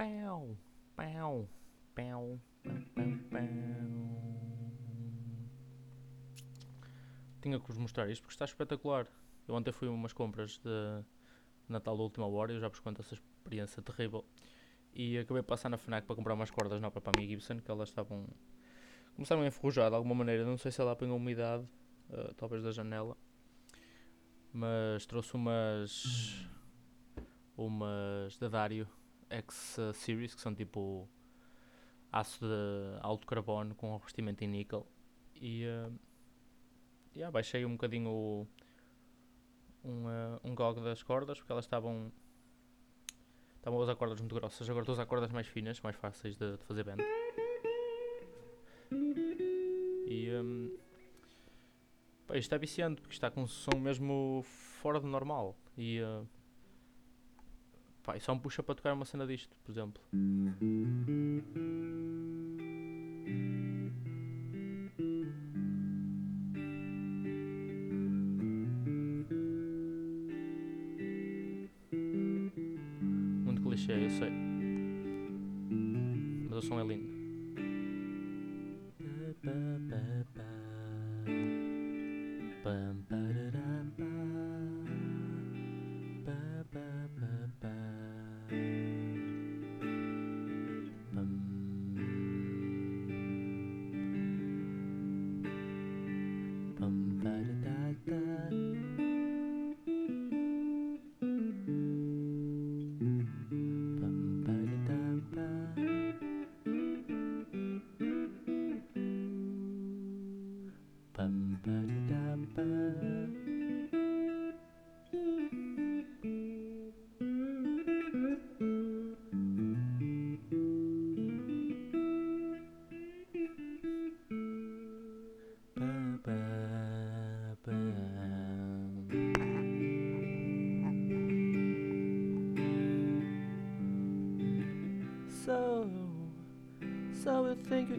Pau, pau, pau, pau, pau. Tinha que vos mostrar isto porque está espetacular. Eu ontem fui a umas compras de Natal da última hora e eu já vos conto essa experiência terrível. E acabei de passar na FNAC para comprar umas cordas novas para a minha Gibson, que elas estavam. começaram a enferrujar de alguma maneira. Não sei se ela apanhou umidade, uh, talvez da janela. Mas trouxe umas. umas da Dario X Series, que são tipo aço de alto carbono com revestimento em níquel. E. Uh, yeah, baixei um bocadinho o, um, uh, um GOG das cordas porque elas estavam estavam a usar cordas muito grossas agora estou a usar cordas mais finas mais fáceis de, de fazer band e um, pá, isto é viciante porque está com um som mesmo fora do normal e uh, pá, e só me puxa para tocar uma cena disto por exemplo Muito clichê, eu sei. Mas o som é lindo.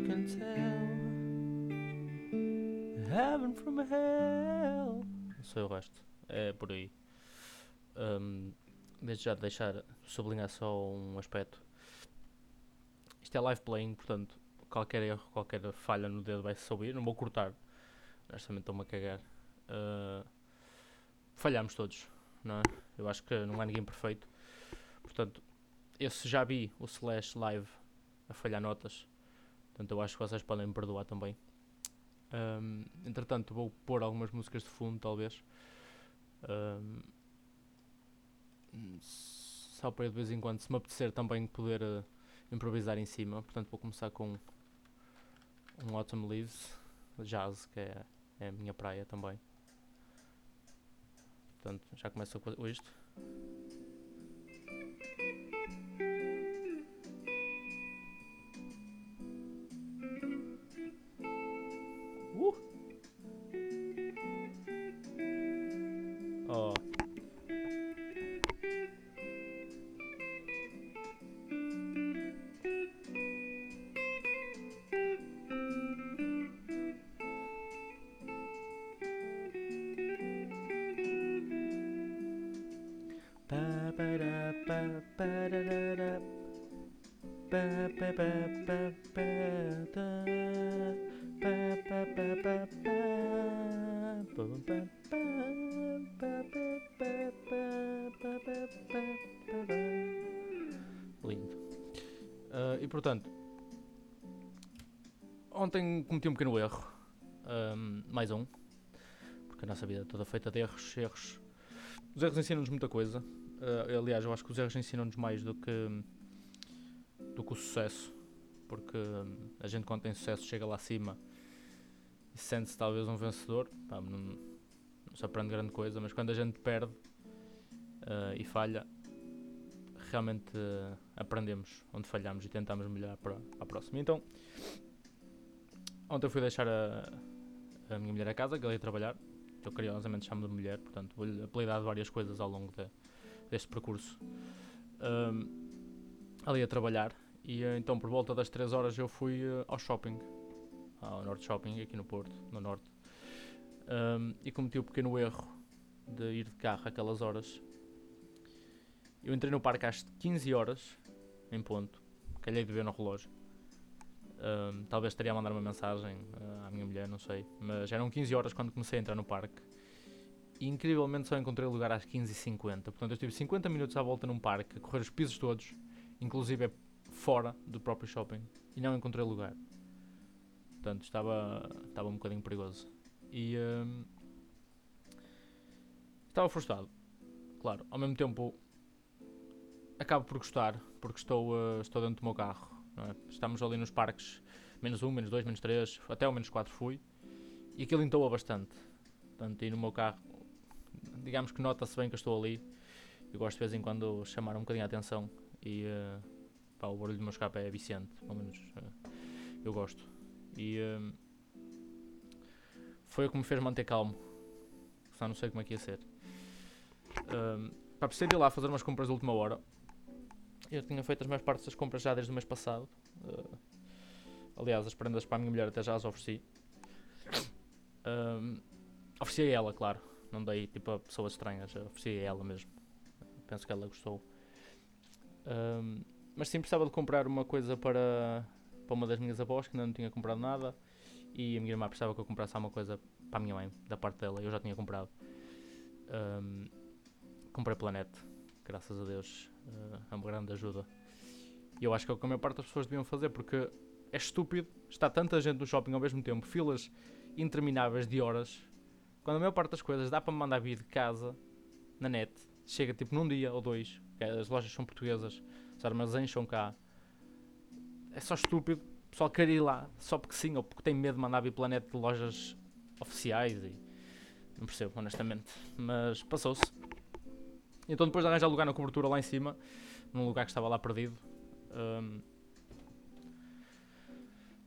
Can tell. Heaven from hell. O resto, é por aí. Ahm, Desde já deixar, sublinhar só um aspecto. Isto é live playing, portanto Qualquer erro, qualquer falha no dedo vai se ouvir Não vou cortar, honestamente estou-me a cagar. Ah, Falhamos todos, não é? Eu acho que não há ninguém perfeito. Portanto, eu já vi o Slash live a falhar notas, portanto eu acho que vocês podem me perdoar também. Ahm, entretanto, vou pôr algumas músicas de fundo, talvez. Ahm, só para eu de vez em quando, se me apetecer também poder eh, improvisar em cima. Portanto, vou começar com um Autumn Leaves, jazz, que é, é a minha praia também. Portanto, já começa com isto. Portanto, ontem cometi um pequeno erro. Ahm, mais um. Porque a nossa vida é toda feita de erros, erros. Os erros ensinam-nos muita coisa. Ah, aliás, eu acho que os erros ensinam-nos mais do que, do que o sucesso. Porque hum, a gente, quando tem sucesso, chega lá acima e sente-se talvez um vencedor. Pá, não, não se aprende grande coisa, mas quando a gente perde ah, e falha, realmente ah, aprendemos onde falhamos e tentamos melhorar para, a próxima. Então, ontem fui deixar a, a minha mulher a casa, que ela ia trabalhar. Eu carinhosamente chamo de mulher, portanto vou-lhe apelidar várias coisas ao longo de, deste percurso. Ahm, ela ia trabalhar e eh, então por volta das 3 horas eu fui eh, ao shopping, ao Norte Shopping, aqui no Porto, no Norte, Ahm, e cometi o pequeno erro de ir de carro aquelas horas. Eu entrei no parque às 15 horas em ponto. Calhei de ver no relógio. Um, talvez estaria a mandar uma mensagem uh, à minha mulher, não sei. Mas eram 15 horas quando comecei a entrar no parque. E incrivelmente só encontrei lugar às 15h50. Portanto, eu estive 50 minutos à volta num parque, a correr os pisos todos, inclusive fora do próprio shopping, e não encontrei lugar. Portanto, estava, estava um bocadinho perigoso. E um, estava frustrado. Claro, ao mesmo tempo acabo por gostar, porque estou, uh, estou dentro do meu carro. É? Estamos ali nos parques, menos um, menos dois, menos três, até ao menos quatro fui, e aquilo entoa bastante. Portanto, e no meu carro, digamos que nota-se bem que eu estou ali. Eu gosto de vez em quando chamar um bocadinho a atenção e uh, pá, o barulho do meu escape é viciante, pelo menos uh, eu gosto. E uh, foi o que me fez manter calmo. Só não sei como é que ia ser. Uh, ir lá fazer umas compras de última hora. Eu tinha feito as maiores partes das compras já desde o mês passado. Uh, aliás, as prendas para a minha mulher até já as ofereci. Ofereci a ela, claro. Não dei tipo a pessoas estranhas. Ofereci a ela mesmo. Penso que ela gostou. Mas sim, precisava de comprar uma coisa para, para uma das minhas avós que ainda não tinha comprado nada. E a minha irmã precisava que eu comprasse alguma coisa para a minha mãe, da parte dela. Eu já tinha comprado. Um, comprei Planet, graças a Deus. É uma grande ajuda. E eu acho que é o que a maior parte das pessoas deviam fazer, porque é estúpido estar tanta gente no shopping ao mesmo tempo, filas intermináveis de horas, quando a maior parte das coisas dá para mandar vir de casa, na net, chega tipo num dia ou dois, as lojas são portuguesas, os armazéns são cá. É só estúpido o pessoal querer ir lá só porque sim, ou porque tem medo de mandar vir pela net de lojas oficiais e não percebo, honestamente. Mas passou-se. Então depois de arranjar lugar na cobertura lá em cima, num lugar que estava lá perdido, um,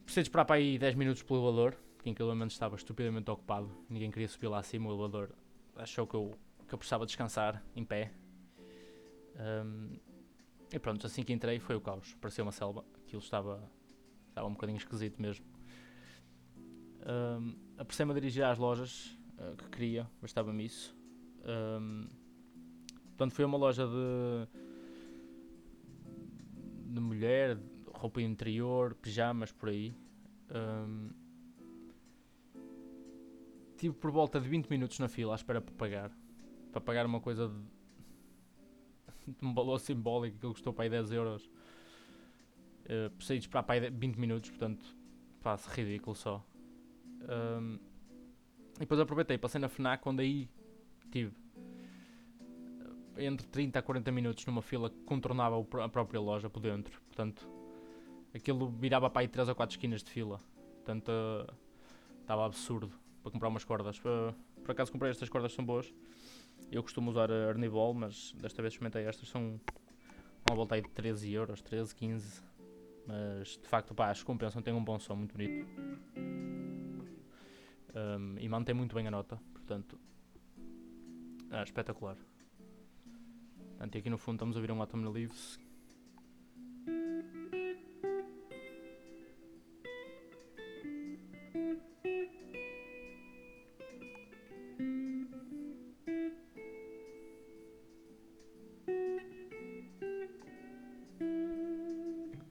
precisei de esperar para aí 10 minutos pelo elevador, que em que momento estava estupidamente ocupado, ninguém queria subir lá acima, o elevador achou que eu, que eu precisava descansar em pé. Um, e pronto, assim que entrei foi o caos, parecia uma selva, aquilo estava, estava um bocadinho esquisito mesmo. Um, Apressei-me a dirigir às lojas uh, que queria, bastava-me isso. Um, Portanto, foi uma loja de, de mulher, roupa interior, pijamas, por aí. Um, tive por volta de 20 minutos na fila à espera para pagar. Para pagar uma coisa de, de um valor simbólico que custou para aí 10 euros. Uh, precisei de esperar para aí 20 minutos, portanto, faço ridículo só. Um, e depois aproveitei, passei na FNAC, onde aí tive entre 30 a 40 minutos numa fila que contornava a própria loja por dentro. Portanto, aquilo virava para aí 3 ou 4 esquinas de fila. Portanto, estava uh, absurdo para comprar umas cordas. Uh, por acaso comprei estas cordas, são boas. Eu costumo usar a Arnibol, mas desta vez experimentei estas. São uma volta aí de 13 euros, 13, 15. Mas de facto, pá, que compensam. Tem um bom som muito bonito. Um, e mantém muito bem a nota. Portanto, é espetacular. Portanto, aqui no fundo estamos a ouvir um Autumn Leaves.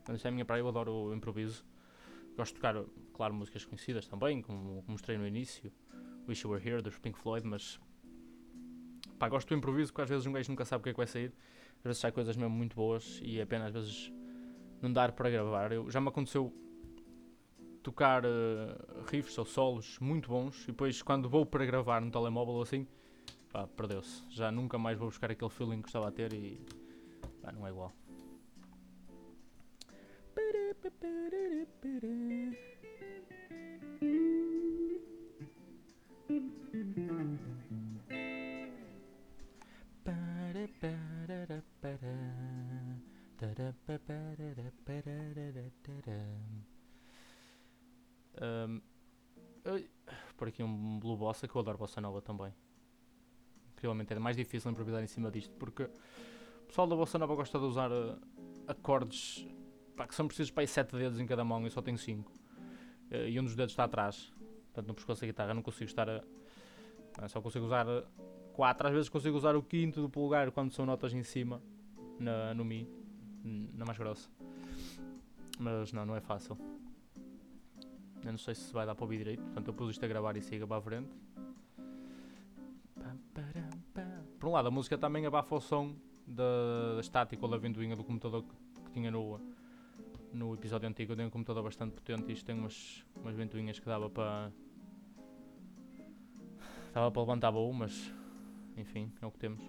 Essa é a minha praia, eu adoro o improviso. Gosto de tocar, claro, músicas conhecidas também, como mostrei no início. Wish You Were Here, dos Pink Floyd, mas Pá, gosto do improviso, porque às vezes um gajo nunca sabe o que é que vai sair. Às vezes sai coisas mesmo muito boas e é pena às vezes não dar para gravar. Eu, já me aconteceu tocar uh, riffs ou solos muito bons e depois quando vou para gravar no telemóvel ou assim, pá, perdeu-se. Já nunca mais vou buscar aquele feeling que estava a ter e pá, não é igual. Por aqui um Blue Bossa que eu adoro Bossa Nova também. Incrivelmente é mais difícil improvisar em cima disto porque o pessoal da Bossa Nova gosta de usar uh, acordes pá, que são precisos para aí 7 dedos em cada mão e só tenho 5. Uh, e um dos dedos está atrás. Portanto, no pescoço da guitarra não consigo estar a. só consigo usar 4. Às vezes consigo usar o quinto do polegar quando são notas em cima na, no Mi. na mais grossa. Mas não, não é fácil. Eu não sei se vai dar para ouvir direito, portanto eu pus isto a gravar e siga para a frente. Por um lado, a música também abafa o som da, estática ou da ventoinha do computador que, que tinha no, no episódio antigo. Eu tenho um computador bastante potente e isto tem umas, umas ventoinhas que dava para. Dava para levantar voo, mas enfim, é o que temos.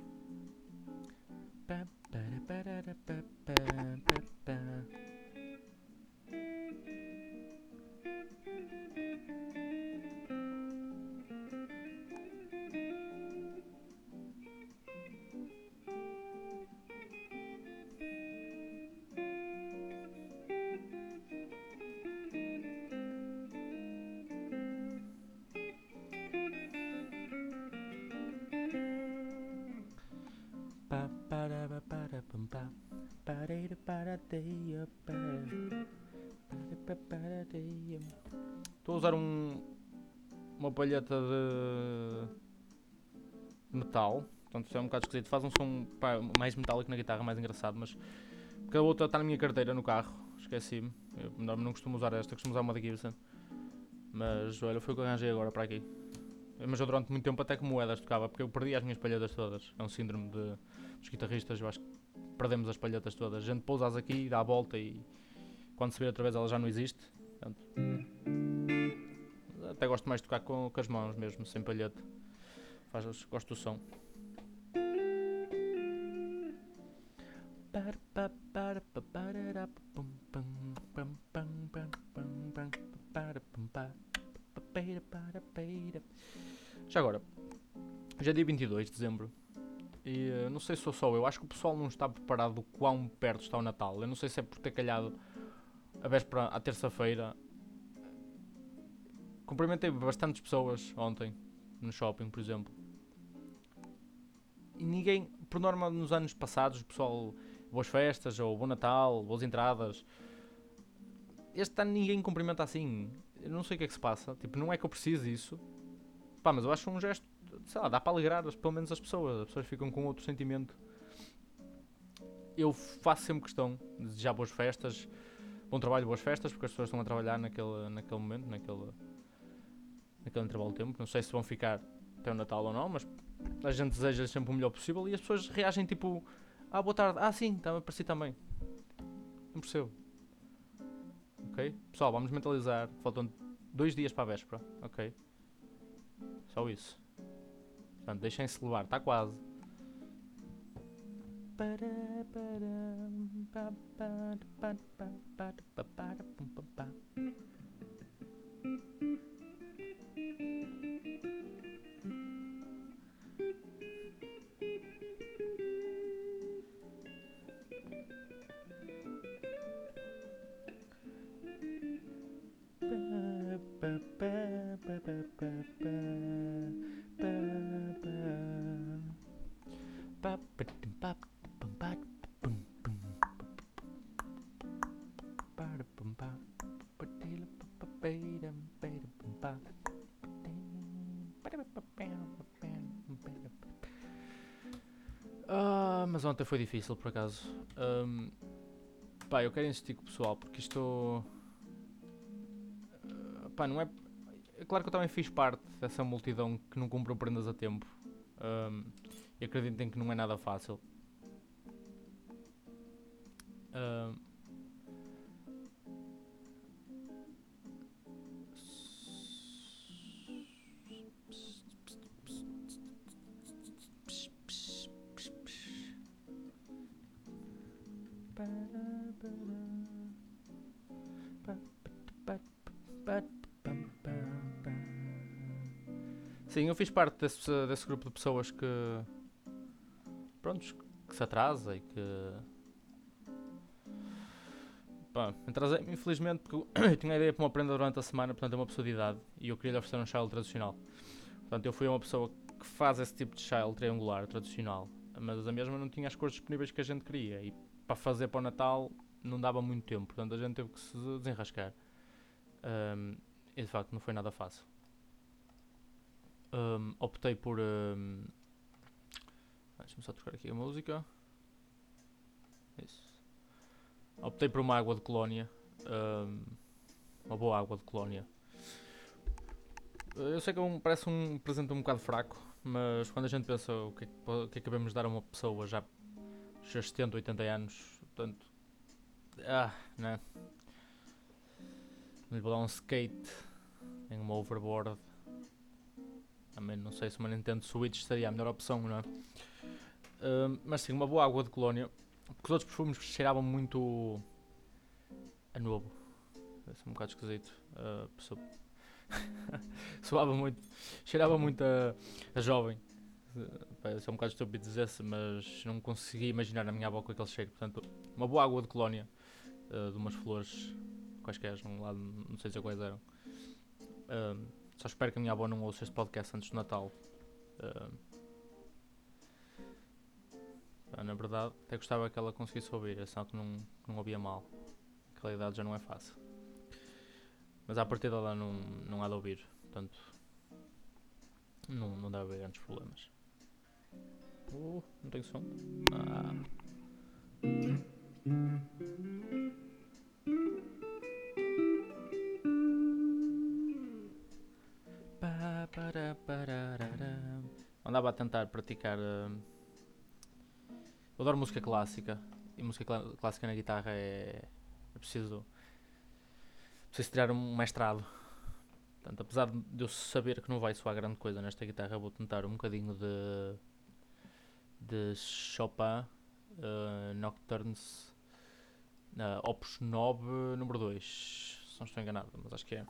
Estou a usar um, uma palheta de metal. Portanto, isso é um bocado esquisito. Faz um som pá, mais metálico na guitarra, mais engraçado. Mas porque a outra está na minha carteira no carro. Esqueci-me. Eu não, não costumo usar esta, costumo usar uma da Gibson. Mas olha, foi o que arranjei agora para aqui. Mas eu durante muito tempo até com moedas tocava, porque eu perdi as minhas palhetas todas. É um síndrome de, dos guitarristas, eu acho que perdemos as palhetas todas. A gente pousa-as aqui, dá a volta e quando se vê outra vez ela já não existe. Portanto, até gosto mais de tocar com, com as mãos mesmo, sem palheta. Faz, gosto do som. Já agora, já é dia 22 de dezembro e eh, não sei se sou só eu, acho que o pessoal não está preparado do quão perto está o Natal. Eu não sei se é por ter calhado a véspera à terça-feira. Cumprimentei bastantes pessoas ontem no shopping, por exemplo. E ninguém, por norma, nos anos passados, o pessoal, boas festas, ou bom Natal, boas entradas. Este ano ninguém cumprimenta assim. Eu não sei o que é que se passa. Tipo, não é que eu precise disso. Pá, mas eu acho um gesto, sei lá, dá para alegrar pelo menos as pessoas. As pessoas ficam com outro sentimento. Eu faço sempre questão de desejar boas festas, bom trabalho, boas festas, porque as pessoas estão a trabalhar naquele, naquele momento, naquele, naquele intervalo de tempo. Não sei se vão ficar até o Natal ou não, mas a gente deseja sempre o melhor possível e as pessoas reagem tipo, ah, boa tarde, ah, sim, está para si também. Não percebo. Ok? Pessoal, vamos mentalizar. Faltam dois dias para a véspera. Ok? Só isso. Portanto, deixem-se levar, está quase. Ah, mas ontem foi difícil por acaso. Ahm, pá, eu quero insistir com o pessoal porque isto. Pá, não é. É claro que eu também fiz parte dessa multidão que não comprou prendas a tempo. Ahm, e acreditem que não é nada fácil. Parte desse, desse grupo de pessoas que. Prontos, que se atrasa e que. Pá, atrasei infelizmente porque eu tinha a ideia para uma prenda durante a semana, portanto é uma pessoa de idade e eu queria lhe oferecer um child tradicional. Portanto, eu fui uma pessoa que faz esse tipo de child triangular tradicional, mas a mesma não tinha as cores disponíveis que a gente queria e para fazer para o Natal não dava muito tempo, portanto a gente teve que se desenrascar. Ahm, e de facto não foi nada fácil. Ahm, optei por. ahm, ah, Deixa-me só tocar aqui a música. Isso. optei por uma água de colónia. Um, uma boa água de colónia. Eu sei que é um, parece um presente um bocado fraco, mas quando a gente pensa o que é que, que, é devemos dar a uma pessoa já seus 70, 80 anos, portanto. Ah, né? Lhe vou dar um skate em uma overboard. Também não sei se uma Nintendo Switch seria a melhor opção, não é? Uh, mas sim, uma boa água de colónia. Porque os outros perfumes cheiravam muito a novo. Deve ser um bocado esquisito. Uh, Soava muito. Cheirava muito a, a jovem. Parece é um bocado estúpido dizer-se, mas não consegui imaginar na minha boca aquele cheiro. Portanto, uma boa água de colónia uh, de umas flores quaisquer, lado, não sei dizer quais eram. Uh, só espero que a minha avó não ouça este podcast antes do Natal. Uh, na verdade, até gostava que ela conseguisse ouvir, é só que não, não ouvia mal. Aquela idade já não é fácil. Mas a partir dela não, não há de ouvir, portanto não, não deve haver grandes problemas. Uh, não tenho som? Ah. Andava a tentar praticar. Uh... Eu adoro música clássica e música cl clássica na guitarra é, é preciso preciso tirar um mestrado. Portanto, apesar de eu saber que não vai soar grande coisa nesta guitarra, vou tentar um bocadinho de, de Chopin, uh, Nocturnes, uh, Opus 9, número 2. Se não estou enganado, mas acho que é.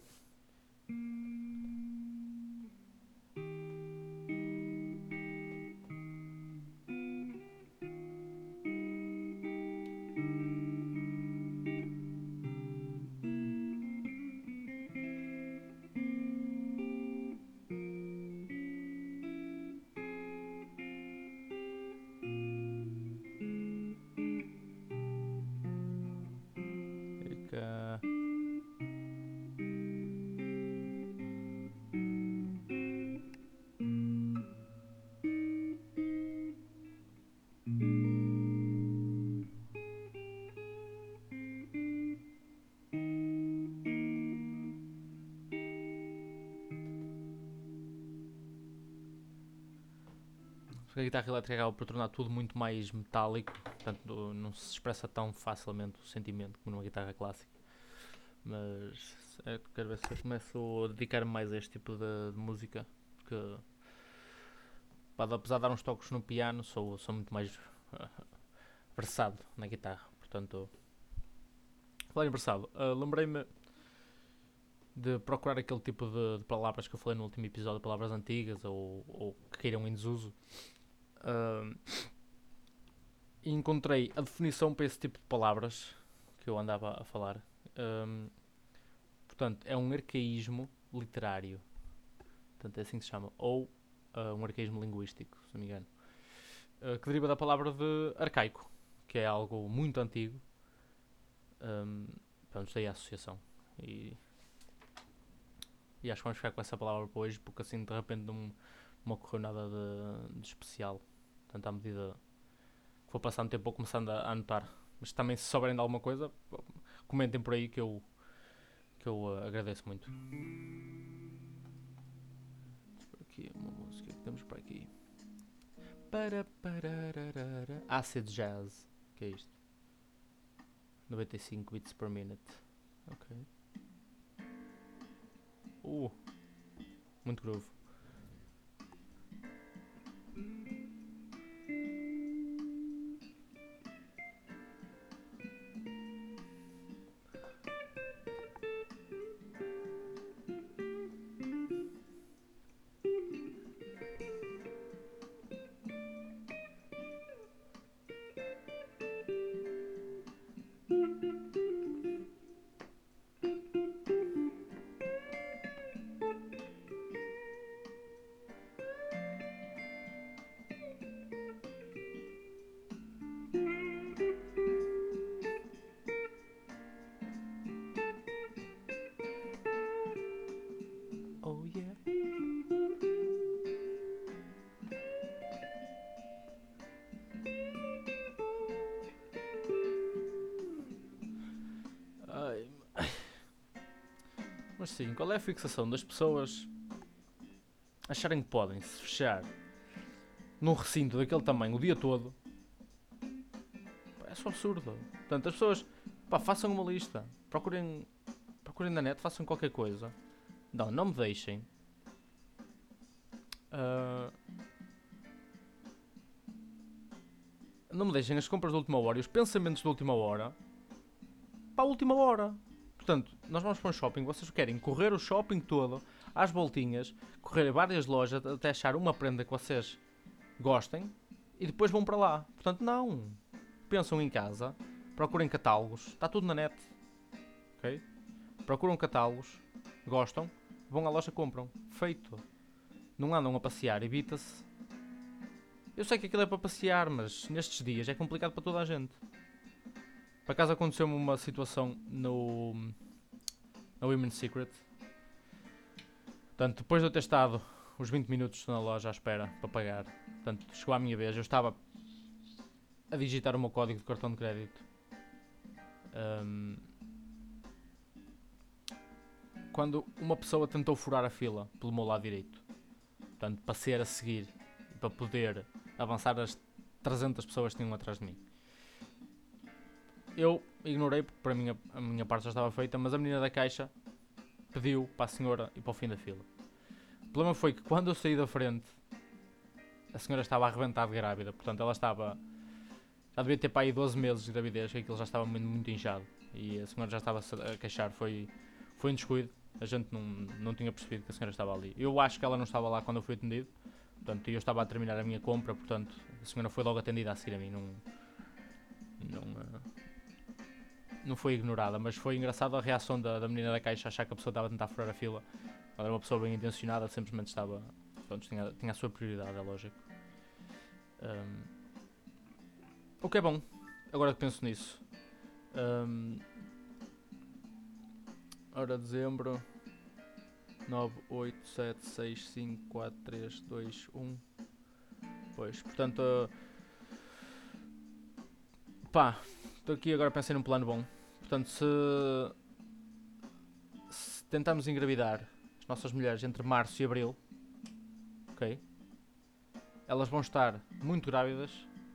Porque a guitarra elétrica acaba por tornar tudo muito mais metálico, portanto não se expressa tão facilmente o sentimento como numa guitarra clássica. Mas é, quero ver se eu começo a dedicar-me mais a este tipo de, de música, porque apesar de dar uns toques no piano, sou, sou muito mais versado na guitarra. Portanto, falar em versado, uh, lembrei-me de procurar aquele tipo de, de, palavras que eu falei no último episódio, palavras antigas ou, ou que queiram em desuso. Uh, encontrei a definição para esse tipo de palavras que eu andava a falar. Um, portanto, é um arcaísmo literário. Portanto, é assim que se chama. Ou uh, um arcaísmo linguístico, se não me engano. Uh, que deriva da palavra de arcaico, que é algo muito antigo. Um, pronto, daí a associação. E, e acho que vamos ficar com essa palavra para hoje, porque assim de repente não, não ocorreu nada de, de especial. Portanto, à medida que vou passando tempo, vou começando a, anotar. Mas também, se souberem de alguma coisa, comentem por aí que eu, que eu uh, agradeço muito. Aqui, uma música que temos para aqui. Para, para, Acid Jazz. que é isto? 95 bits per minute. Ok. Uh, muito groove. Mas sim, qual é a fixação das pessoas acharem que podem se fechar num recinto daquele tamanho o dia todo? É só absurdo. Portanto, as pessoas pá, façam uma lista, procurem, procurem na net, façam qualquer coisa. Não, não me deixem. Uh, não me deixem as compras da última hora e os pensamentos da última hora para a última hora. Portanto, nós vamos para um shopping, vocês querem correr o shopping todo, às voltinhas, correr várias lojas até achar uma prenda que vocês gostem e depois vão para lá. Portanto, não. Pensam em casa, procurem catálogos, está tudo na net. Ok? Procuram catálogos, gostam, vão à loja compram. Feito. Não andam a passear, evita-se. Eu sei que aquilo é para passear, mas nestes dias é complicado para toda a gente. Por acaso aconteceu-me uma situação no, no Women's Secret. Portanto, depois de eu ter estado os 20 minutos na loja à espera para pagar, portanto, chegou a minha vez, eu estava a digitar o meu código de cartão de crédito. Um, quando uma pessoa tentou furar a fila pelo meu lado direito, portanto, para ser a seguir para poder avançar as 300 pessoas que tinham atrás de mim. Eu ignorei porque para mim a, minha parte já estava feita, mas a menina da caixa pediu para a senhora ir para o fim da fila. O problema foi que quando eu saí da frente, a senhora estava arrebentada de grávida, portanto ela estava. Já devia ter para aí 12 meses de gravidez, que aquilo já estava muito, muito inchado. E a senhora já estava a queixar, foi, foi um descuido. A gente não, não tinha percebido que a senhora estava ali. Eu acho que ela não estava lá quando eu fui atendido. Portanto, eu estava a terminar a minha compra, portanto, a senhora foi logo atendida a seguir a mim. Não, não, uh, não foi ignorada, mas foi engraçado a reação da, da menina da caixa achar que a pessoa estava a tentar furar a fila. Ela era uma pessoa bem intencionada, simplesmente estava. Pronto, tinha, tinha a sua prioridade, é lógico. Um, o que é bom, agora que penso nisso. Um, ora, dezembro. 9, 8, 7, 6, 5, 4, 3, 2, 1. Pois, portanto. Uh, pá, estou aqui agora pensei num plano bom. Portanto, se, se tentarmos engravidar as nossas mulheres entre março e abril, ok? Elas vão estar muito grávidas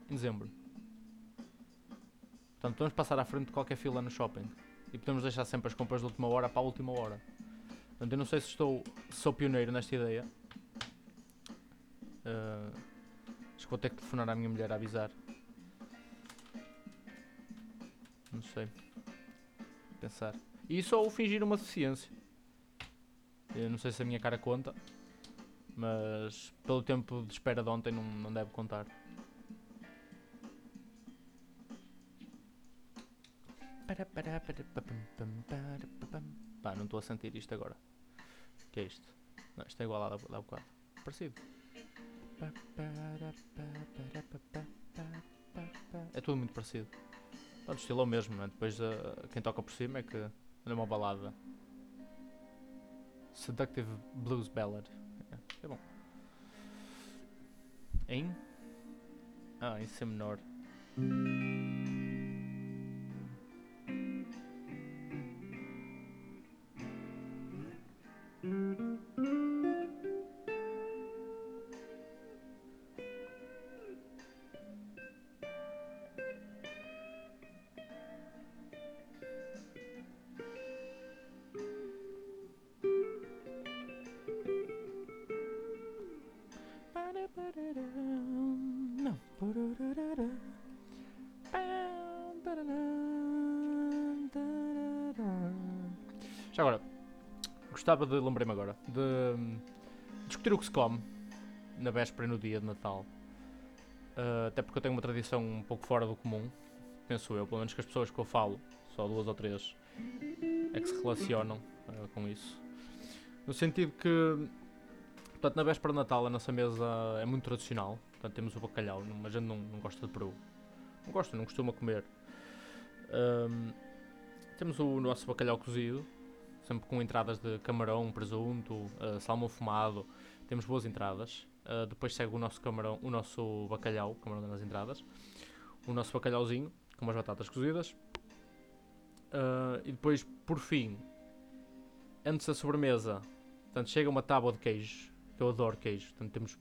em dezembro. Portanto, podemos passar à frente de qualquer fila no shopping. E podemos deixar sempre as compras de última hora para a última hora. Portanto, eu não sei se estou sou pioneiro nesta ideia. Uh, acho que vou ter que telefonar à minha mulher a avisar. Sei pensar. E só o fingir uma deficiência. Eu não sei se a minha cara conta, mas pelo tempo de espera de ontem não, não deve contar. Pá, não estou a sentir isto agora. O que é isto? Não, isto é igual a da bocado. Parecido. É tudo muito parecido. Pronto, estilo é o mesmo, né? Depois uh, quem toca por cima é que é uma balada. Seductive Blues Ballad. É, é bom. Em? Ah, em C menor. Já agora, gostava de, lembrei-me agora, de hum, discutir o que se come na véspera e no dia de Natal. Uh, até porque eu tenho uma tradição um pouco fora do comum, penso eu, pelo menos que as pessoas que eu falo, só duas ou três, é que se relacionam uh, com isso. No sentido que, portanto, na véspera de Natal a nossa mesa é muito tradicional, portanto temos o bacalhau, a gente não, não gosta de peru. Não gosta, não costuma comer. Um, temos o nosso bacalhau cozido, sempre com entradas de camarão, presunto, uh, salmão fumado. Temos boas entradas. Uh, depois segue o nosso camarão, o nosso bacalhau, camarão nas entradas. O nosso bacalhauzinho com umas batatas cozidas. Uh, e depois, por fim, antes da sobremesa, portanto, chega uma tábua de queijo, que eu adoro queijo. Portanto, temos,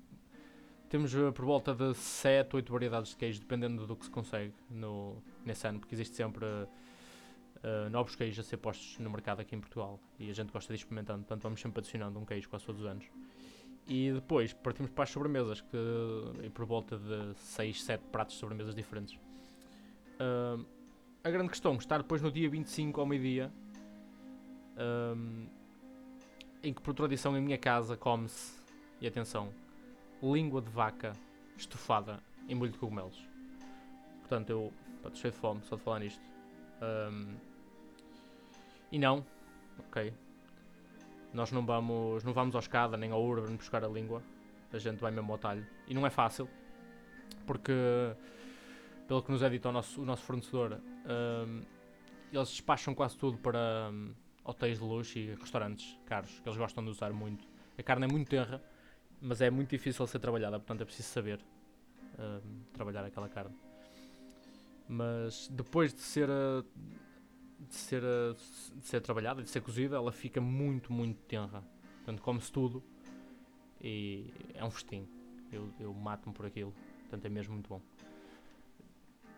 temos por volta de 7, 8 variedades de queijo, dependendo do que se consegue no, nesse ano, porque existe sempre uh, uh, novos queijos a ser postos no mercado aqui em Portugal e a gente gosta de ir experimentando, portanto, vamos sempre adicionando um queijo quase todos os anos. E depois partimos para as sobremesas, que por volta de 6, 7 pratos de sobremesas diferentes. Uh, a grande questão está depois no dia 25 ao meio-dia, um, em que por tradição em minha casa come-se, e atenção, língua de vaca estufada em molho de cogumelos. Portanto, eu estou cheio de fome só de falar nisto. Um, e não, ok, nós não vamos, não vamos ao escada nem ao Urban buscar a língua. A gente vai mesmo ao talho. E não é fácil, porque, pelo que nos é dito o nosso, o nosso fornecedor, um, eles despacham quase tudo para um, hotéis de luxo e restaurantes caros, que eles gostam de usar muito. A carne é muito terra, mas é muito difícil ser trabalhada, portanto é preciso saber um, trabalhar aquela carne. Mas depois de ser. Uh, de ser, eh, de ser trabalhada, de ser cozida, ela fica muito, muito tenra. Portanto, come-se tudo e é um festim. Eu, eu mato-me por aquilo. Portanto, é mesmo muito bom.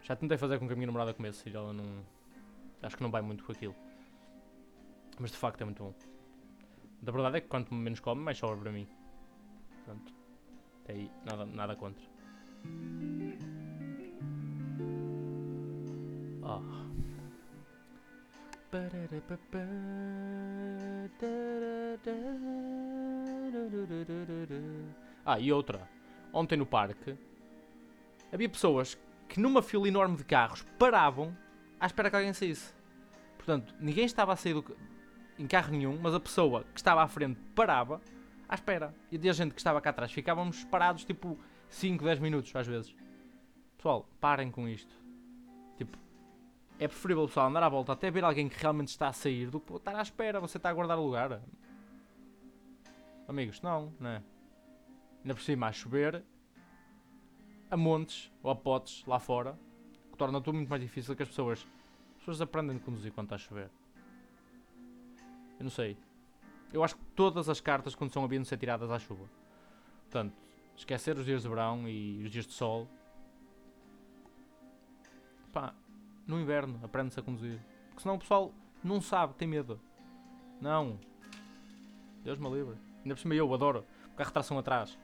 Já tentei fazer com que a minha namorada comesse e ela não. Acho que não vai muito com aquilo. Mas de facto é muito bom. Da verdade é que quanto menos come, mais sobra para mim. Portanto, até aí, nada, nada contra. Oh. Ah, e outra. Ontem no parque havia pessoas que numa fila enorme de carros paravam à espera que alguém saísse. Portanto, ninguém estava a sair do, em carro nenhum, mas a pessoa que estava à frente parava à espera. E a gente que estava cá atrás ficávamos parados tipo 5, 10 minutos às vezes. Pessoal, parem com isto. Tipo, é preferível pessoal andar à volta até ver alguém que realmente está a sair do que estar à espera, você está a guardar o lugar. Amigos, não, não é? Ainda por cima a chover, a montes ou a potes lá fora, que torna tudo muito mais difícil que as pessoas. As pessoas aprendem a conduzir quando está a chover. Eu não sei. Eu acho que todas as cartas quando são haviam de ser tiradas à chuva. Portanto, esquecer os dias de verão e os dias de sol. Pá, no inverno, aprende-se a conduzir. Porque senão o pessoal não sabe, tem medo. Não. Deus me livre. Ainda por cima eu adoro. O carro tração atrás.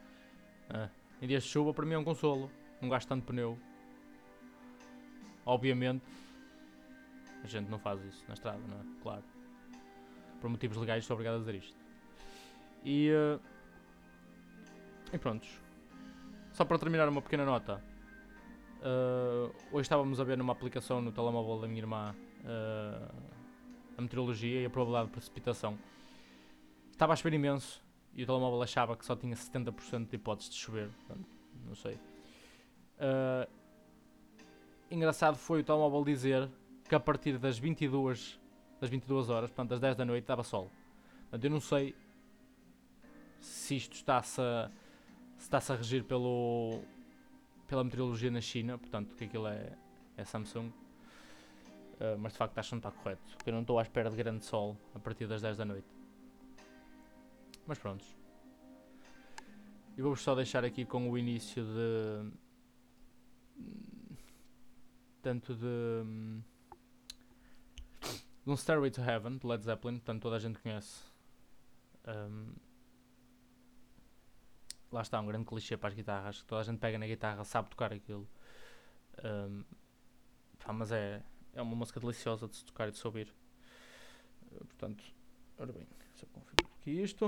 Ah, em dias de chuva para mim é um consolo. Não gasto tanto pneu. Obviamente a gente não faz isso na estrada, não é? Claro. Por motivos legais sou obrigado a dizer isto. E, uh, e prontos. Só para terminar uma pequena nota. Uh, hoje estávamos a ver numa aplicação no telemóvel da minha irmã uh, a meteorologia e a probabilidade de precipitação. Estava a chover imenso e o telemóvel achava que só tinha 70% de hipóteses de chover. Portanto, não sei. Uh, engraçado foi o telemóvel dizer que a partir das 22, das 22 horas, portanto das 10 da noite, dava sol. Portanto, eu não sei se isto está-se a, se está-se a regir pelo, pela meteorologia na China, portanto que aquilo é, é Samsung. Uh, mas de facto acho que não está correto, porque eu não estou à espera de grande sol a partir das 10 da noite. Mas prontos. E vou-vos só deixar aqui com o início de. Tanto de. De um Stairway to Heaven, de Led Zeppelin, portanto toda a gente conhece. Um, lá está, um grande clichê para as guitarras. Toda a gente pega na guitarra, sabe tocar aquilo. Um, pá, mas é, é uma música deliciosa de se tocar e de se ouvir. Uh, portanto, ora bem, só confirmo aqui isto.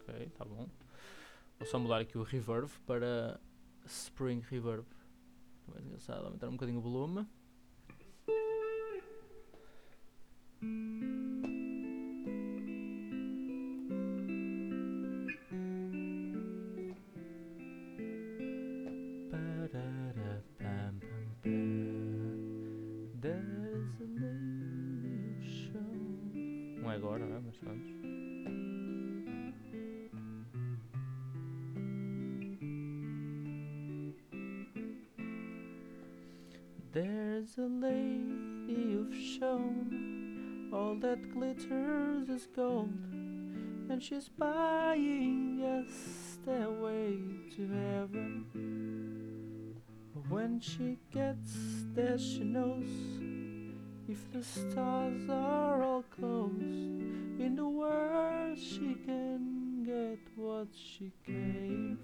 Ok, tá bom. Vou só mudar aqui o reverb para Spring Reverb. Mais engraçado, aumentar um bocadinho o volume. Agora, não é? Mas antes. There's a lady you've shown All that glitters is gold, and she's buying us a stairway to heaven. When she gets there, she knows if the stars are all in the world, she can get what she came.